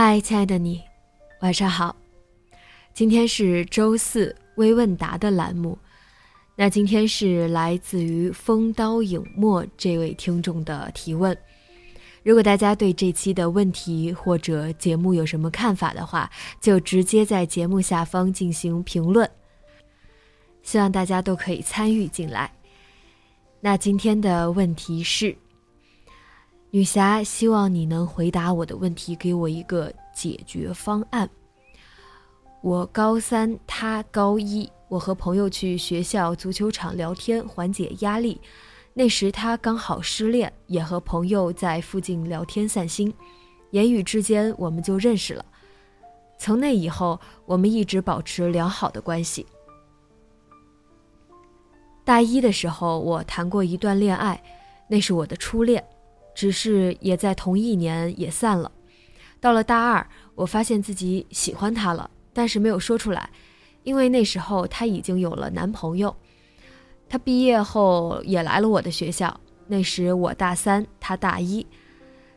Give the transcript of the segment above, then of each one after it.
嗨，亲爱的你，晚上好。今天是周四微问答的栏目，那今天是来自于风刀影墨这位听众的提问。如果大家对这期的问题或者节目有什么看法的话，就直接在节目下方进行评论。希望大家都可以参与进来。那今天的问题是。女侠希望你能回答我的问题，给我一个解决方案。我高三，他高一，我和朋友去学校足球场聊天，缓解压力。那时他刚好失恋，也和朋友在附近聊天散心，言语之间我们就认识了。从那以后，我们一直保持良好的关系。大一的时候，我谈过一段恋爱，那是我的初恋。只是也在同一年也散了。到了大二，我发现自己喜欢他了，但是没有说出来，因为那时候他已经有了男朋友。他毕业后也来了我的学校，那时我大三，他大一。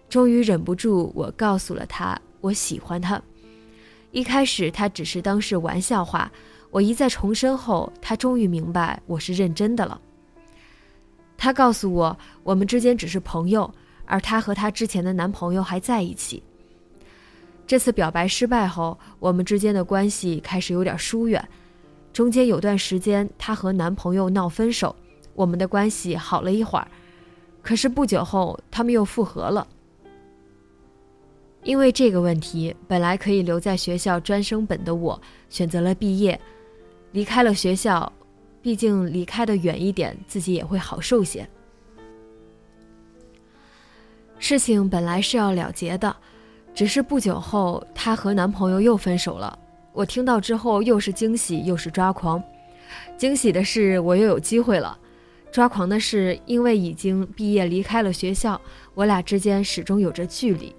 终于忍不住，我告诉了他我喜欢他。一开始他只是当是玩笑话，我一再重申后，他终于明白我是认真的了。他告诉我，我们之间只是朋友。而她和她之前的男朋友还在一起。这次表白失败后，我们之间的关系开始有点疏远。中间有段时间，她和男朋友闹分手，我们的关系好了一会儿。可是不久后，他们又复合了。因为这个问题，本来可以留在学校专升本的我，选择了毕业，离开了学校。毕竟离开的远一点，自己也会好受些。事情本来是要了结的，只是不久后她和男朋友又分手了。我听到之后又是惊喜又是抓狂。惊喜的是我又有机会了，抓狂的是因为已经毕业离开了学校，我俩之间始终有着距离。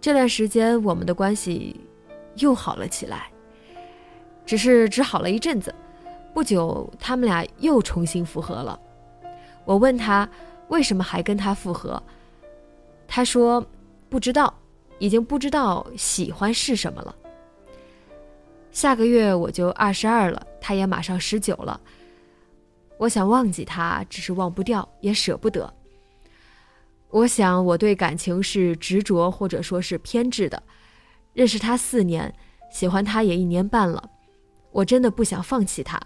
这段时间我们的关系又好了起来，只是只好了一阵子。不久他们俩又重新复合了。我问他为什么还跟他复合？他说：“不知道，已经不知道喜欢是什么了。下个月我就二十二了，他也马上十九了。我想忘记他，只是忘不掉，也舍不得。我想我对感情是执着，或者说是偏执的。认识他四年，喜欢他也一年半了，我真的不想放弃他。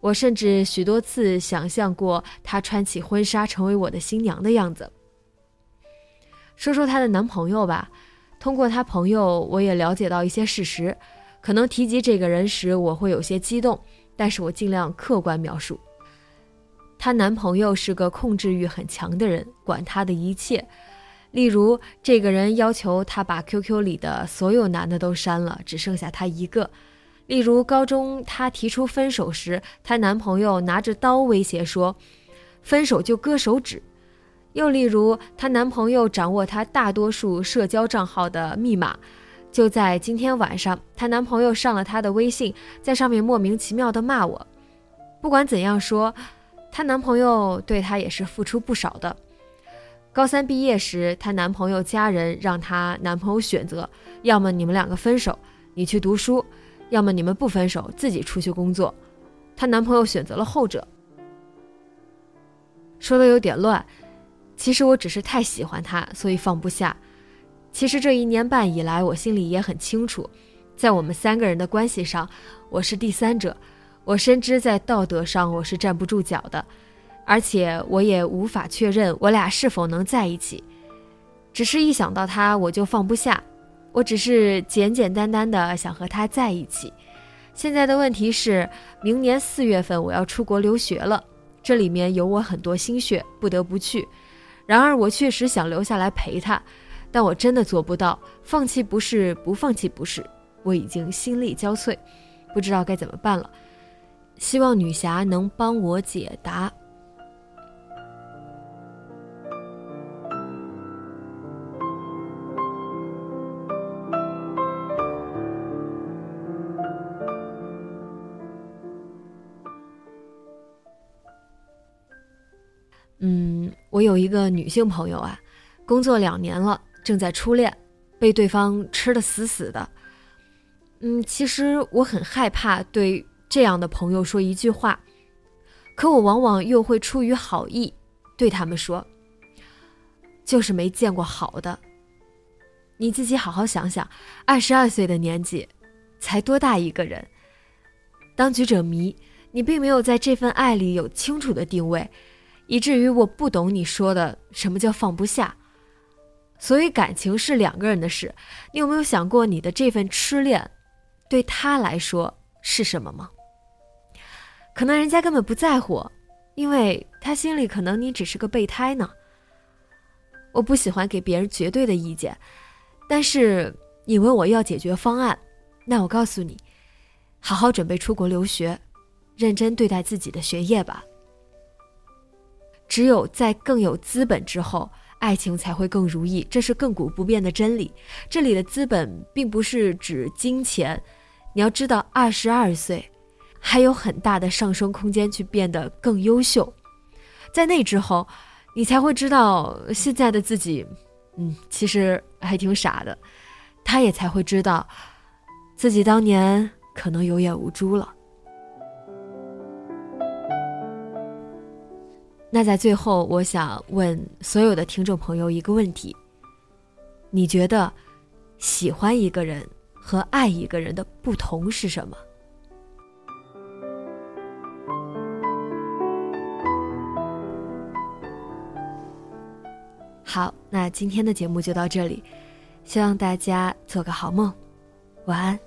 我甚至许多次想象过他穿起婚纱成为我的新娘的样子。”说说她的男朋友吧，通过她朋友，我也了解到一些事实。可能提及这个人时，我会有些激动，但是我尽量客观描述。她男朋友是个控制欲很强的人，管她的一切。例如，这个人要求她把 QQ 里的所有男的都删了，只剩下他一个。例如，高中她提出分手时，她男朋友拿着刀威胁说：“分手就割手指。”又例如，她男朋友掌握她大多数社交账号的密码。就在今天晚上，她男朋友上了她的微信，在上面莫名其妙的骂我。不管怎样说，她男朋友对她也是付出不少的。高三毕业时，她男朋友家人让她男朋友选择：要么你们两个分手，你去读书；要么你们不分手，自己出去工作。她男朋友选择了后者。说的有点乱。其实我只是太喜欢他，所以放不下。其实这一年半以来，我心里也很清楚，在我们三个人的关系上，我是第三者。我深知在道德上我是站不住脚的，而且我也无法确认我俩是否能在一起。只是一想到他，我就放不下。我只是简简单单的想和他在一起。现在的问题是，明年四月份我要出国留学了，这里面有我很多心血，不得不去。然而，我确实想留下来陪他，但我真的做不到。放弃不是，不放弃不是，我已经心力交瘁，不知道该怎么办了。希望女侠能帮我解答。我有一个女性朋友啊，工作两年了，正在初恋，被对方吃的死死的。嗯，其实我很害怕对这样的朋友说一句话，可我往往又会出于好意对他们说，就是没见过好的。你自己好好想想，二十二岁的年纪，才多大一个人？当局者迷，你并没有在这份爱里有清楚的定位。以至于我不懂你说的什么叫放不下，所以感情是两个人的事。你有没有想过，你的这份痴恋，对他来说是什么吗？可能人家根本不在乎，因为他心里可能你只是个备胎呢。我不喜欢给别人绝对的意见，但是你问我要解决方案，那我告诉你，好好准备出国留学，认真对待自己的学业吧。只有在更有资本之后，爱情才会更如意，这是亘古不变的真理。这里的资本并不是指金钱，你要知道，二十二岁还有很大的上升空间去变得更优秀。在那之后，你才会知道现在的自己，嗯，其实还挺傻的。他也才会知道自己当年可能有眼无珠了。那在最后，我想问所有的听众朋友一个问题：你觉得喜欢一个人和爱一个人的不同是什么？好，那今天的节目就到这里，希望大家做个好梦，晚安。